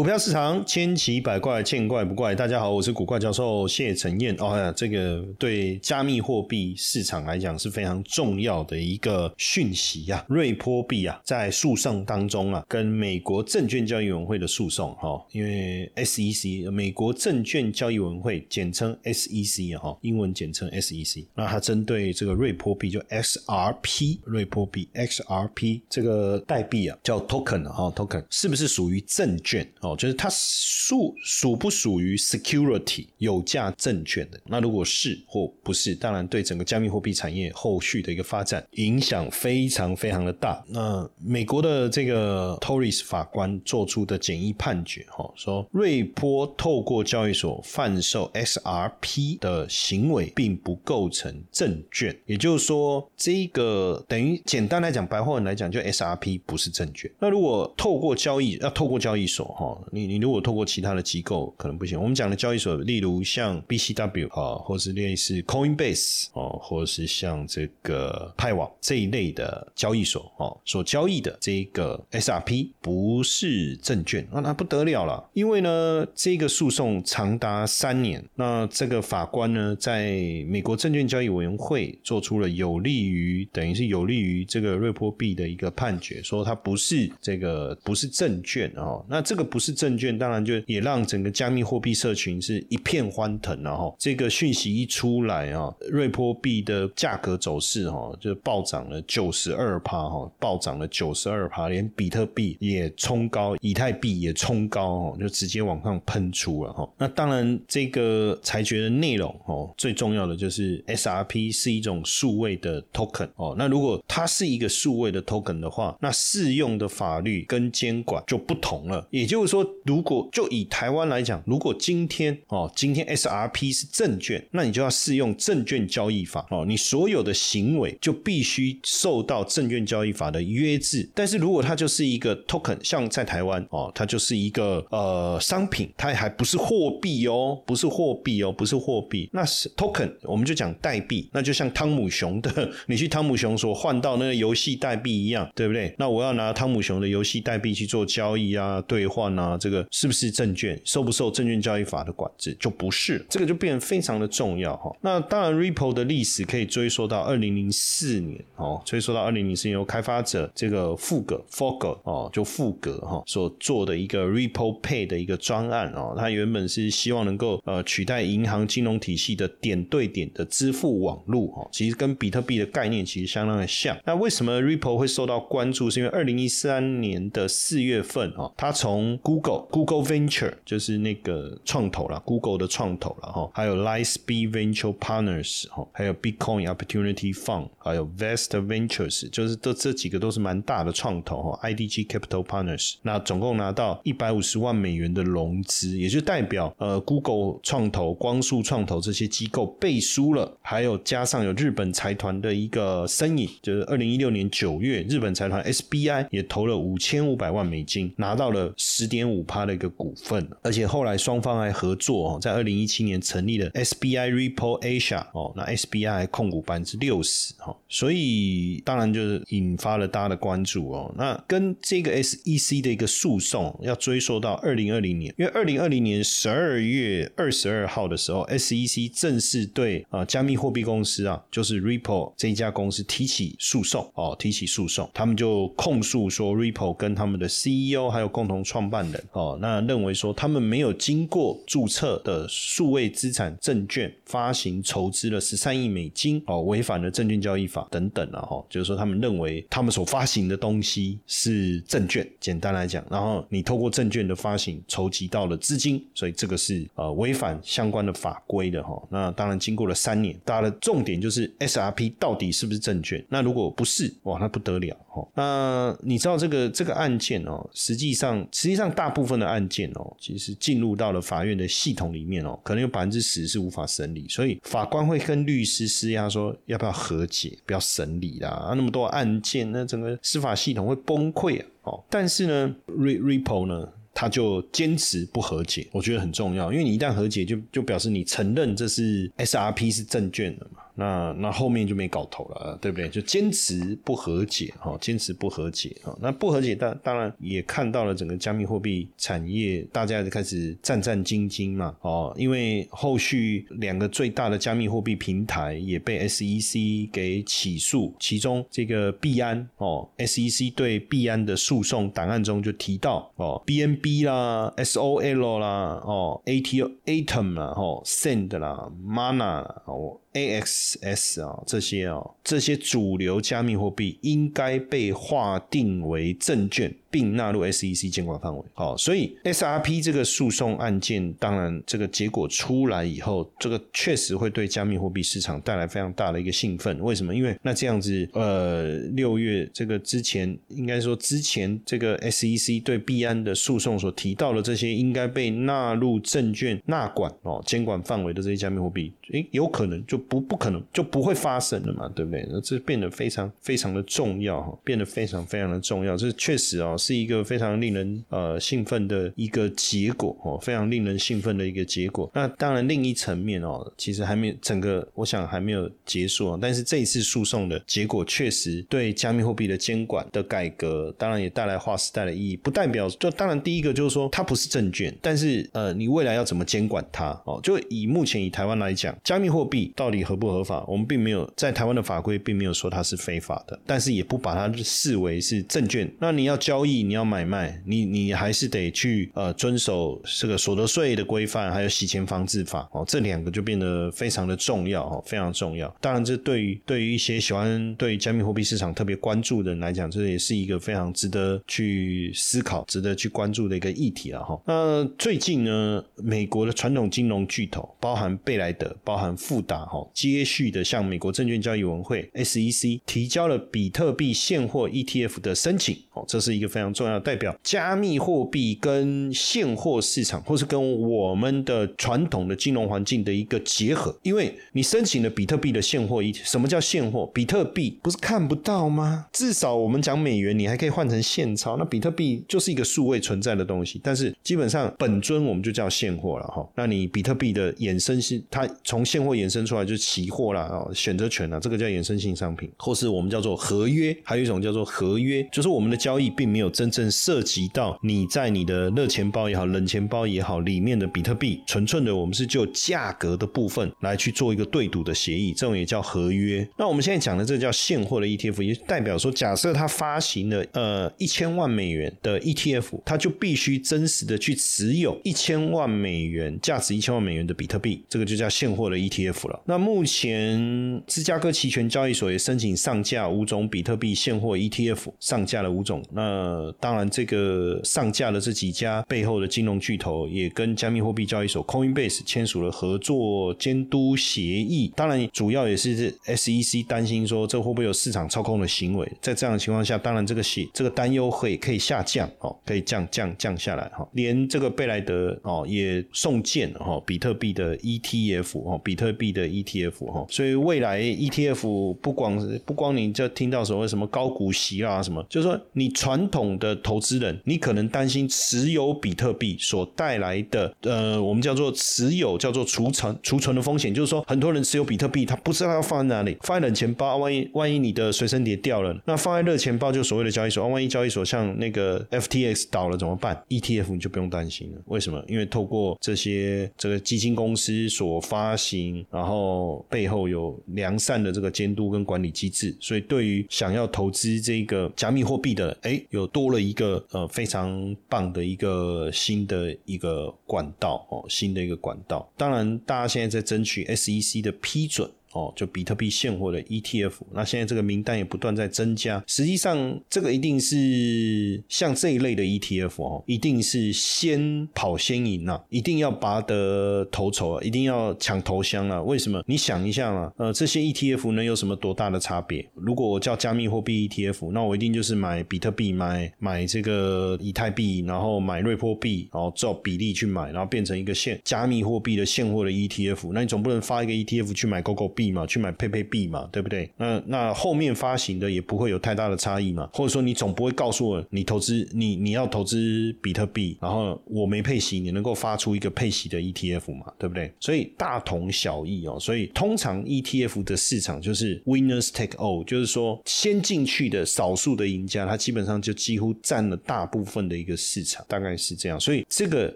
股票市场千奇百怪，见怪不怪。大家好，我是古怪教授谢承彦。哦呀，这个对加密货币市场来讲是非常重要的一个讯息呀。瑞波币啊，在诉讼当中啊，跟美国证券交易委员会的诉讼哈，因为 SEC 美国证券交易委员会简称 SEC 哈，英文简称 SEC。那它针对这个瑞波币就 XRP 瑞波币 XRP 这个代币啊，叫 token 哈 token 是不是属于证券？哦，就是它属属不属于 security 有价证券的？那如果是或不是，当然对整个加密货币产业后续的一个发展影响非常非常的大。那美国的这个 Torres 法官做出的简易判决，哈，说瑞波透过交易所贩售 SRP 的行为并不构成证券，也就是说，这个等于简单来讲，白话文来讲，就 SRP 不是证券。那如果透过交易，要透过交易所，哈。你你如果透过其他的机构可能不行。我们讲的交易所，例如像 BCW 啊，或是类似 Coinbase 哦，或是像这个派网这一类的交易所哦，所交易的这个 SRP 不是证券，那那不得了了。因为呢，这个诉讼长达三年，那这个法官呢，在美国证券交易委员会做出了有利于等于是有利于这个瑞波币的一个判决，说它不是这个不是证券哦，那这个不。是证券，当然就也让整个加密货币社群是一片欢腾了哈。这个讯息一出来啊，瑞波币的价格走势哈就暴涨了九十二趴哈，暴涨了九十二趴，连比特币也冲高，以太币也冲高哦，就直接往上喷出了哈。那当然，这个裁决的内容哦，最重要的就是 SRP 是一种数位的 token 哦。那如果它是一个数位的 token 的话，那适用的法律跟监管就不同了，也就。说，如果就以台湾来讲，如果今天哦，今天 SRP 是证券，那你就要适用证券交易法哦，你所有的行为就必须受到证券交易法的约制。但是如果它就是一个 token，像在台湾哦，它就是一个呃商品，它还不是货币哦，不是货币哦，不是货币，那是 token，我们就讲代币，那就像汤姆熊的，你去汤姆熊所换到那个游戏代币一样，对不对？那我要拿汤姆熊的游戏代币去做交易啊，兑换。啊，啊这个是不是证券受不受证券交易法的管制就不是，这个就变得非常的重要哈。那当然，Ripple 的历史可以追溯到二零零四年哦，追溯到二零零四年由开发者这个富格 Fogger 哦，就富格哈所做的一个 Ripple Pay 的一个专案哦，它原本是希望能够呃取代银行金融体系的点对点的支付网络哦，其实跟比特币的概念其实相当的像。那为什么 Ripple 会受到关注？是因为二零一三年的四月份哦，它从 Google Google Venture 就是那个创投了，Google 的创投了哈，还有 Lightspeed Venture Partners 哈，还有 Bitcoin Opportunity Fund，还有 Vest Ventures，就是这这几个都是蛮大的创投哈，IDG Capital Partners，那总共拿到一百五十万美元的融资，也就代表呃 Google 创投、光速创投这些机构背书了，还有加上有日本财团的一个身影，就是二零一六年九月，日本财团 SBI 也投了五千五百万美金，拿到了十点。点五趴的一个股份，而且后来双方还合作哦，在二零一七年成立了 SBI Ripple Asia 哦，那 SBI 还控股百分之六十哈，所以当然就是引发了大家的关注哦。那跟这个 SEC 的一个诉讼要追溯到二零二零年，因为二零二零年十二月二十二号的时候，SEC 正式对啊加密货币公司啊，就是 Ripple 这一家公司提起诉讼哦，提起诉讼，他们就控诉说 Ripple 跟他们的 CEO 还有共同创办。哦，那认为说他们没有经过注册的数位资产证券发行筹资了十三亿美金，哦，违反了证券交易法等等了哈，就是说他们认为他们所发行的东西是证券，简单来讲，然后你透过证券的发行筹集到了资金，所以这个是呃违反相关的法规的哈。那当然经过了三年，大家的重点就是 SRP 到底是不是证券？那如果不是，哇，那不得了哈。那你知道这个这个案件哦，实际上实际上。大部分的案件哦，其实进入到了法院的系统里面哦，可能有百分之十是无法审理，所以法官会跟律师施压说，要不要和解，不要审理啦。啊，那么多案件，那整个司法系统会崩溃啊！哦，但是呢，Ripple 呢？他就坚持不和解，我觉得很重要，因为你一旦和解，就就表示你承认这是 SRP 是证券的嘛。那那后面就没搞头了，对不对？就坚持不和解，哈，坚持不和解，哈。那不和解，当当然也看到了整个加密货币产业，大家就开始战战兢兢嘛，哦，因为后续两个最大的加密货币平台也被 SEC 给起诉，其中这个币安哦，SEC 对币安的诉讼档案中就提到哦，BNB 啦，SOL 啦，哦，AT Atom 啦，哦，Send 啦，Mana 啦哦。AXS 啊，这些啊，这些主流加密货币应该被划定为证券。并纳入 SEC 监管范围。好，所以 SRP 这个诉讼案件，当然这个结果出来以后，这个确实会对加密货币市场带来非常大的一个兴奋。为什么？因为那这样子，呃，六月这个之前，应该说之前这个 SEC 对币安的诉讼所提到的这些应该被纳入证券纳管哦监管范围的这些加密货币，诶，有可能就不不可能就不会发生了嘛，对不对？那这变得非常非常的重要哈，变得非常非常的重要。这确实哦。是一个非常令人呃兴奋的一个结果哦，非常令人兴奋的一个结果。那当然，另一层面哦，其实还没整个，我想还没有结束啊。但是这一次诉讼的结果，确实对加密货币的监管的改革，当然也带来划时代的意义。不代表就当然第一个就是说它不是证券，但是呃，你未来要怎么监管它哦？就以目前以台湾来讲，加密货币到底合不合法？我们并没有在台湾的法规并没有说它是非法的，但是也不把它视为是证券。那你要交易。你要买卖，你你还是得去呃遵守这个所得税的规范，还有洗钱防治法哦，这两个就变得非常的重要哦，非常重要。当然，这对于对于一些喜欢对加密货币市场特别关注的人来讲，这也是一个非常值得去思考、值得去关注的一个议题了哈。那最近呢，美国的传统金融巨头，包含贝莱德、包含富达哈，接续的向美国证券交易委员会 SEC 提交了比特币现货 ETF 的申请哦，这是一个非。非常重要，代表加密货币跟现货市场，或是跟我们的传统的金融环境的一个结合。因为你申请了比特币的现货，一什么叫现货？比特币不是看不到吗？至少我们讲美元，你还可以换成现钞。那比特币就是一个数位存在的东西，但是基本上本尊我们就叫现货了哈。那你比特币的衍生是它从现货衍生出来就是期货啦，哦，选择权啊，这个叫衍生性商品，或是我们叫做合约，还有一种叫做合约，就是我们的交易并没有。真正涉及到你在你的热钱包也好、冷钱包也好里面的比特币，纯粹的我们是就价格的部分来去做一个对赌的协议，这种也叫合约。那我们现在讲的这个叫现货的 ETF，也代表说，假设它发行了呃一千万美元的 ETF，它就必须真实的去持有一千万美元价值一千万美元的比特币，这个就叫现货的 ETF 了。那目前芝加哥期权交易所也申请上架五种比特币现货 ETF，上架了五种。那当然，这个上架的这几家背后的金融巨头也跟加密货币交易所 Coinbase 签署了合作监督协议。当然，主要也是 SEC 担心说这会不会有市场操控的行为。在这样的情况下，当然这个写这个担忧会可以下降哦，可以降降降下来哈。连这个贝莱德哦也送件哈比特币的 ETF 哈，比特币的 ETF 哈。所以未来 ETF 不光不光你就听到所谓什么高股息啦什么，就是说你传统。的投资人，你可能担心持有比特币所带来的，呃，我们叫做持有叫做储存储存的风险，就是说很多人持有比特币，他不知道要放在哪里，放在冷钱包，万一万一你的随身碟掉了，那放在热钱包就所谓的交易所，万一交易所像那个 FTX 倒了怎么办？ETF 你就不用担心了，为什么？因为透过这些这个基金公司所发行，然后背后有良善的这个监督跟管理机制，所以对于想要投资这个加密货币的，哎，有多。了一个呃非常棒的一个新的一个管道哦，新的一个管道。当然，大家现在在争取 SEC 的批准。哦，就比特币现货的 ETF，那现在这个名单也不断在增加。实际上，这个一定是像这一类的 ETF 哦，一定是先跑先赢啊，一定要拔得头筹啊，一定要抢头香啊。为什么？你想一下嘛，呃，这些 ETF 能有什么多大的差别？如果我叫加密货币 ETF，那我一定就是买比特币，买买这个以太币，然后买瑞波币，然后照比例去买，然后变成一个现加密货币的现货的 ETF。那你总不能发一个 ETF 去买 GoGo 币？币嘛，去买佩佩币嘛，对不对？那那后面发行的也不会有太大的差异嘛，或者说你总不会告诉我你投资你你要投资比特币，然后我没配息，你能够发出一个配息的 ETF 嘛，对不对？所以大同小异哦。所以通常 ETF 的市场就是 winners take all，就是说先进去的少数的赢家，他基本上就几乎占了大部分的一个市场，大概是这样。所以这个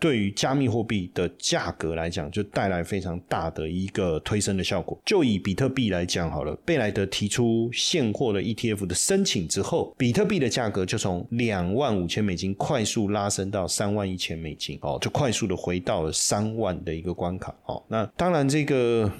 对于加密货币的价格来讲，就带来非常大的一个推升的效果。就以比特币来讲好了，贝莱德提出现货的 ETF 的申请之后，比特币的价格就从两万五千美金快速拉升到三万一千美金，哦，就快速的回到了三万的一个关卡。哦，那当然这个。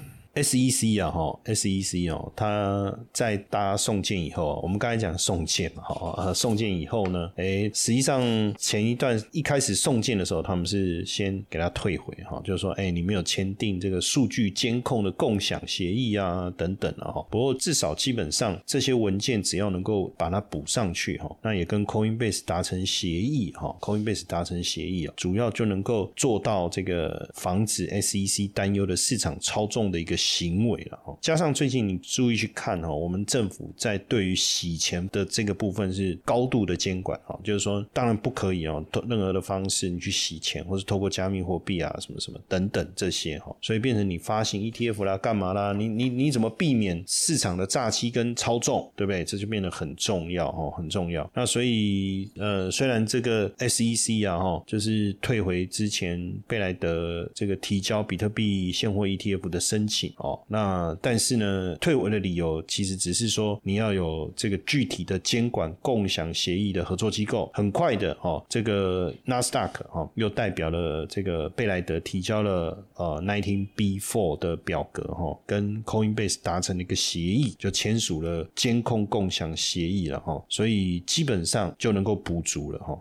SEC 啊，哈，SEC 哦，他在大家送件以后，我们刚才讲送件嘛，哈，送件以后呢，哎，实际上前一段一开始送件的时候，他们是先给他退回，哈，就是说，哎，你没有签订这个数据监控的共享协议啊，等等啊，哈。不过至少基本上这些文件只要能够把它补上去，哈，那也跟 Coinbase 达成协议，哈，Coinbase 达成协议啊，主要就能够做到这个防止 SEC 担忧的市场操纵的一个。行为了，加上最近你注意去看哈，我们政府在对于洗钱的这个部分是高度的监管哈，就是说当然不可以哦，任何的方式你去洗钱，或是透过加密货币啊什么什么等等这些哈，所以变成你发行 ETF 啦，干嘛啦？你你你怎么避免市场的诈欺跟操纵，对不对？这就变得很重要哈，很重要。那所以呃，虽然这个 SEC 啊哈，就是退回之前贝莱德这个提交比特币现货 ETF 的申请。哦，那但是呢，退文的理由其实只是说你要有这个具体的监管共享协议的合作机构。很快的哦，这个纳斯达克哦又代表了这个贝莱德提交了呃 nineteen B four 的表格哈，跟 Coinbase 达成了一个协议，就签署了监控共享协议了哈，所以基本上就能够补足了哈。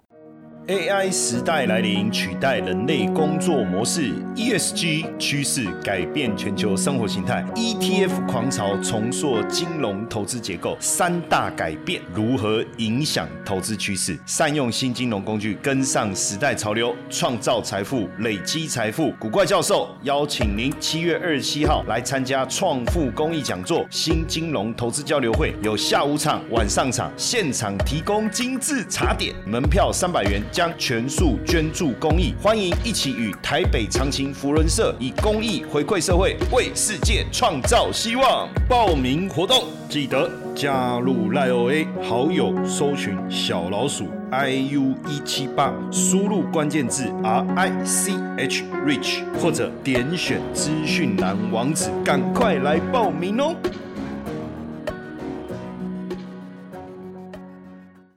AI 时代来临，取代人类工作模式；ESG 趋势改变全球生活形态；ETF 狂潮重塑金融投资结构。三大改变如何影响投资趋势？善用新金融工具，跟上时代潮流，创造财富，累积财富。古怪教授邀请您七月二十七号来参加创富公益讲座——新金融投资交流会，有下午场、晚上场，现场提供精致茶点，门票三百元。将全数捐助公益，欢迎一起与台北长青福伦社以公益回馈社会，为世界创造希望。报名活动记得加入赖 OA 好友，搜寻小老鼠 iu 一七八，输入关键字 R I C H Rich，或者点选资讯栏网址，赶快来报名哦。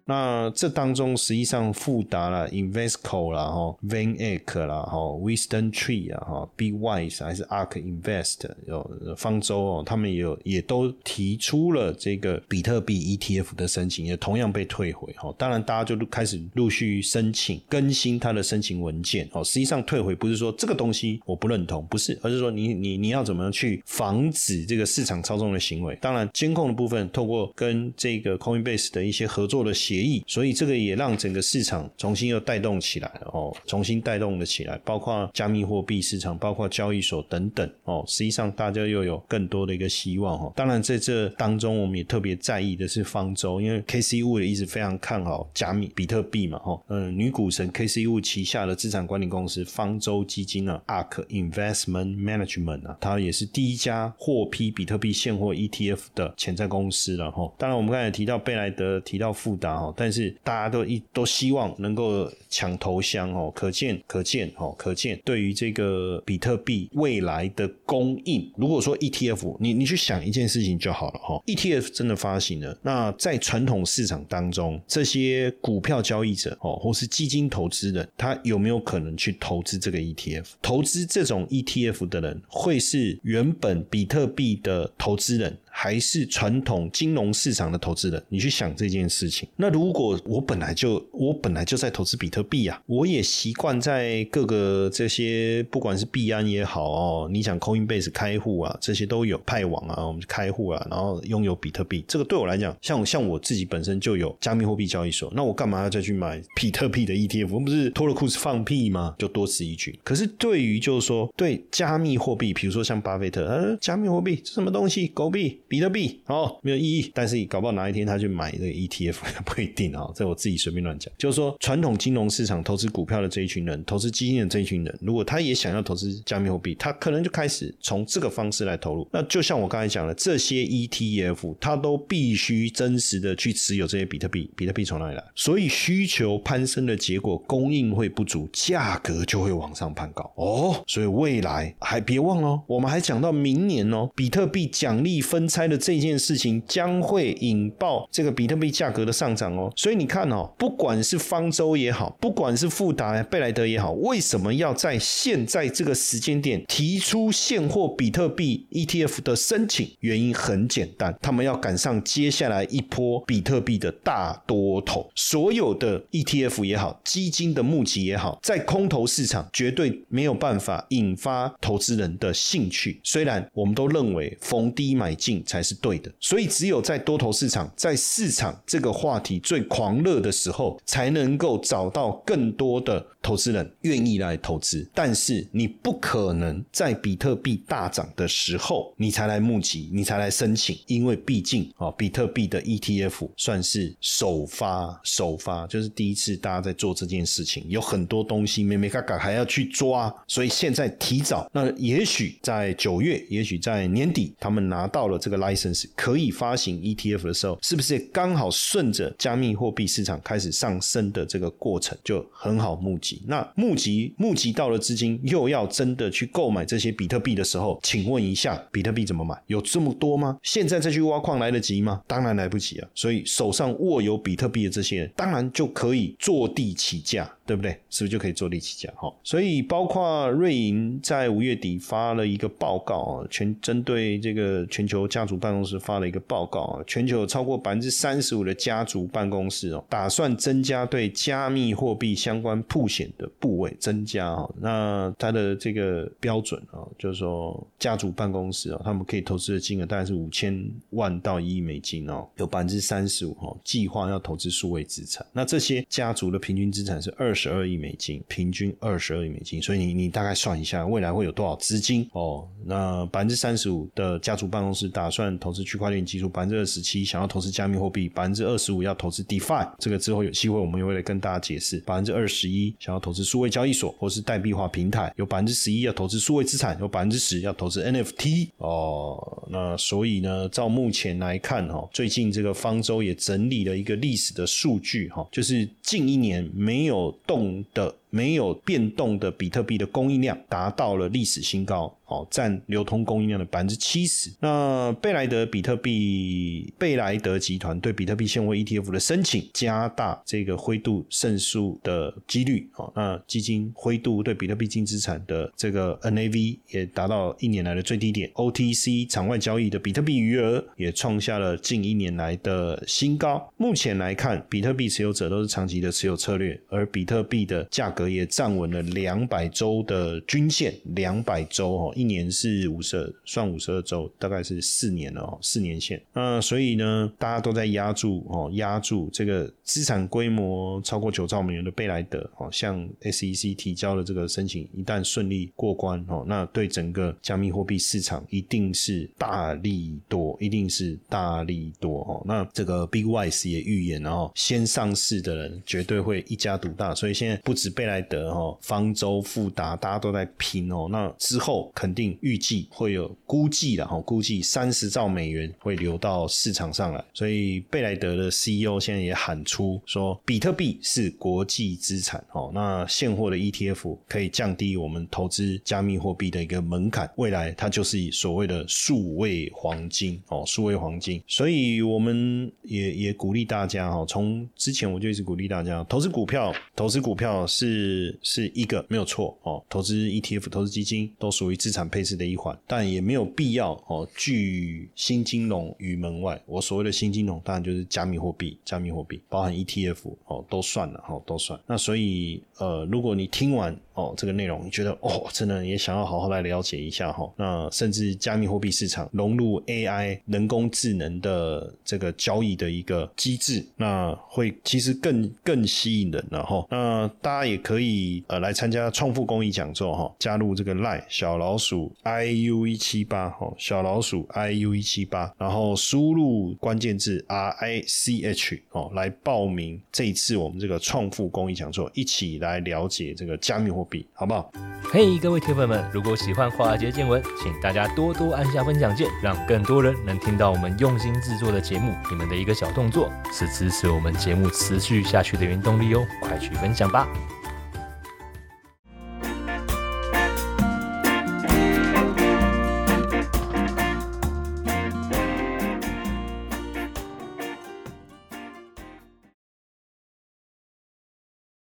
那这当中实际上富达了，Investco 啦，哈，Van Eck 啦，哈，Wisdom Tree 啊，哈，Be Wise 还是 Ark Invest 有方舟哦，他们也有也都提出了这个比特币 ETF 的申请，也同样被退回哈。当然，大家就开始陆续申请更新他的申请文件哦。实际上退回不是说这个东西我不认同，不是，而是说你你你要怎么样去防止这个市场操纵的行为。当然，监控的部分透过跟这个 Coinbase 的一些合作的协。协议，所以这个也让整个市场重新又带动起来哦，重新带动了起来，包括加密货币市场，包括交易所等等哦。实际上，大家又有更多的一个希望哦。当然，在这当中，我们也特别在意的是方舟，因为 K C 物也一直非常看好加密比特币嘛哈。嗯，女股神 K C 物旗下的资产管理公司方舟基金啊，Ark Investment Management 啊，它也是第一家获批比特币现货 ETF 的潜在公司了哈。当然，我们刚才提到贝莱德，提到富达哈。但是大家都一都希望能够抢头香哦，可见可见哦，可见对于这个比特币未来的供应，如果说 ETF，你你去想一件事情就好了哈，ETF 真的发行了，那在传统市场当中，这些股票交易者哦，或是基金投资人，他有没有可能去投资这个 ETF？投资这种 ETF 的人，会是原本比特币的投资人，还是传统金融市场的投资人？你去想这件事情。那如果我本来就我本来就在投资比特币啊，我也习惯在各个这些不管是币安也好哦，你想 Coinbase 开户啊，这些都有派网啊，我们开户啊，然后拥有比特币，这个对我来讲，像像我自己本身就有加密货币交易所，那我干嘛要再去买比特币的 ETF？我不是脱了裤子放屁吗？就多此一举。可是对于就是说对加密货币，比如说像巴菲特，呃，加密货币这什么东西？狗币、比特币，哦，没有意义。但是搞不好哪一天他去买这个 ETF，也 不一定啊。这我自己随便乱讲。就是说，传统金融市场投资股票的这一群人，投资基金的这一群人，如果他也想要投资加密货币，他可能就开始从这个方式来投入。那就像我刚才讲的，这些 ETF，它都必须真实的去持有这些比特币。比特币从哪里来？所以需求攀升的结果，供应会不足，价格就会往上攀高。哦，所以未来还别忘哦，我们还讲到明年哦，比特币奖励分拆的这件事情将会引爆这个比特币价格的上涨哦。所以你看哦，不管是方舟也好，不管是富达、贝莱德也好，为什么要在现在这个时间点提出现货比特币 ETF 的申请？原因很简单，他们要赶上接下来一波比特币的大多头。所有的 ETF 也好，基金的募集也好，在空头市场绝对没有办法引发投资人的兴趣。虽然我们都认为逢低买进才是对的，所以只有在多头市场，在市场这个话题最狂热的时候，才能够找到更多的投资人愿意来投资。但是你不可能在比特币大涨的时候，你才来募集，你才来申请，因为毕竟啊，比特币的 ETF 算是首发，首发就是第一次大家在做这件事情，有很多东西没没嘎嘎还要去抓，所以现在提早，那也许在九月，也许在年底，他们拿到了这个 license 可以发行 ETF 的时候，是不是刚好顺着加密货币市场开始上升的这个过程，就很好募集？那募集募集到了资金，又要真的去购买这些比特币的时候，请问一下，比特币怎么买？有这么多吗？现在再去挖矿来得及吗？当然来不及啊！所以手上握有比特币的这些人，当然就可以坐地起价。对不对？是不是就可以坐地起价？哈，所以包括瑞银在五月底发了一个报告啊，全针对这个全球价族办公室发了一个报告啊，全球有超过百分之三十五的家族办公室哦，打算增加对加密货币相关铺险的部位增加啊。那它的这个标准啊，就是说家族办公室啊，他们可以投资的金额大概是五千万到一亿美金哦，有百分之三十五哦，计划要投资数位资产。那这些家族的平均资产是二。十二亿美金，平均二十二亿美金，所以你你大概算一下，未来会有多少资金哦？那百分之三十五的家族办公室大打算投资区块链技术，百分之二十七想要投资加密货币，百分之二十五要投资 DeFi，这个之后有机会我们也会来跟大家解释。百分之二十一想要投资数位交易所或是代币化平台，有百分之十一要投资数位资产，有百分之十要投资 NFT 哦。那所以呢，照目前来看哈，最近这个方舟也整理了一个历史的数据哈，就是近一年没有。动的。没有变动的比特币的供应量达到了历史新高，哦，占流通供应量的百分之七十。那贝莱德比特币贝莱德集团对比特币现货 ETF 的申请，加大这个灰度胜诉的几率。哦，那基金灰度对比特币净资产的这个 NAV 也达到一年来的最低点。OTC 场外交易的比特币余额也创下了近一年来的新高。目前来看，比特币持有者都是长期的持有策略，而比特币的价格。也站稳了两百周的均线，两百周哦，一年是五十二，算五十二周，大概是四年了哦，四年线。那所以呢，大家都在压住哦，压住这个资产规模超过九兆美元的贝莱德哦，向 SEC 提交了这个申请，一旦顺利过关哦，那对整个加密货币市场一定是大利多，一定是大利多哦。那这个 Big Wise 也预言哦，先上市的人绝对会一家独大，所以现在不止贝莱德哦，方舟、富达，大家都在拼哦。那之后肯定预计会有估计的哈，估计三十兆美元会流到市场上来。所以贝莱德的 CEO 现在也喊出说，比特币是国际资产哦。那现货的 ETF 可以降低我们投资加密货币的一个门槛，未来它就是以所谓的数位黄金哦，数位黄金。所以我们也也鼓励大家哈，从之前我就一直鼓励大家投资股票，投资股票。是是一个没有错哦，投资 ETF、投资基金都属于资产。产配置的一环，但也没有必要哦拒新金融于门外。我所谓的新金融，当然就是加密货币，加密货币包含 ETF 哦，都算了哈，都算。那所以呃，如果你听完哦这个内容，你觉得哦真的也想要好好来了解一下哈，那甚至加密货币市场融入 AI 人工智能的这个交易的一个机制，那会其实更更吸引人了哈。那大家也可以呃来参加创富公益讲座哈，加入这个 Line 小老鼠 iu 一七八哈，小老鼠 iu 一七八，然后输入关键字 R I C H 哦来报名这一次我们这个创富公益讲座，一起来了解这个加密货币，好不好？嘿，各位铁粉们，如果喜欢华尔街见闻，请大家多多按下分享键，让更多人能听到我们用心制作的节目。你们的一个小动作，是支持我们节目持续下去的原动力哦，快去分享吧！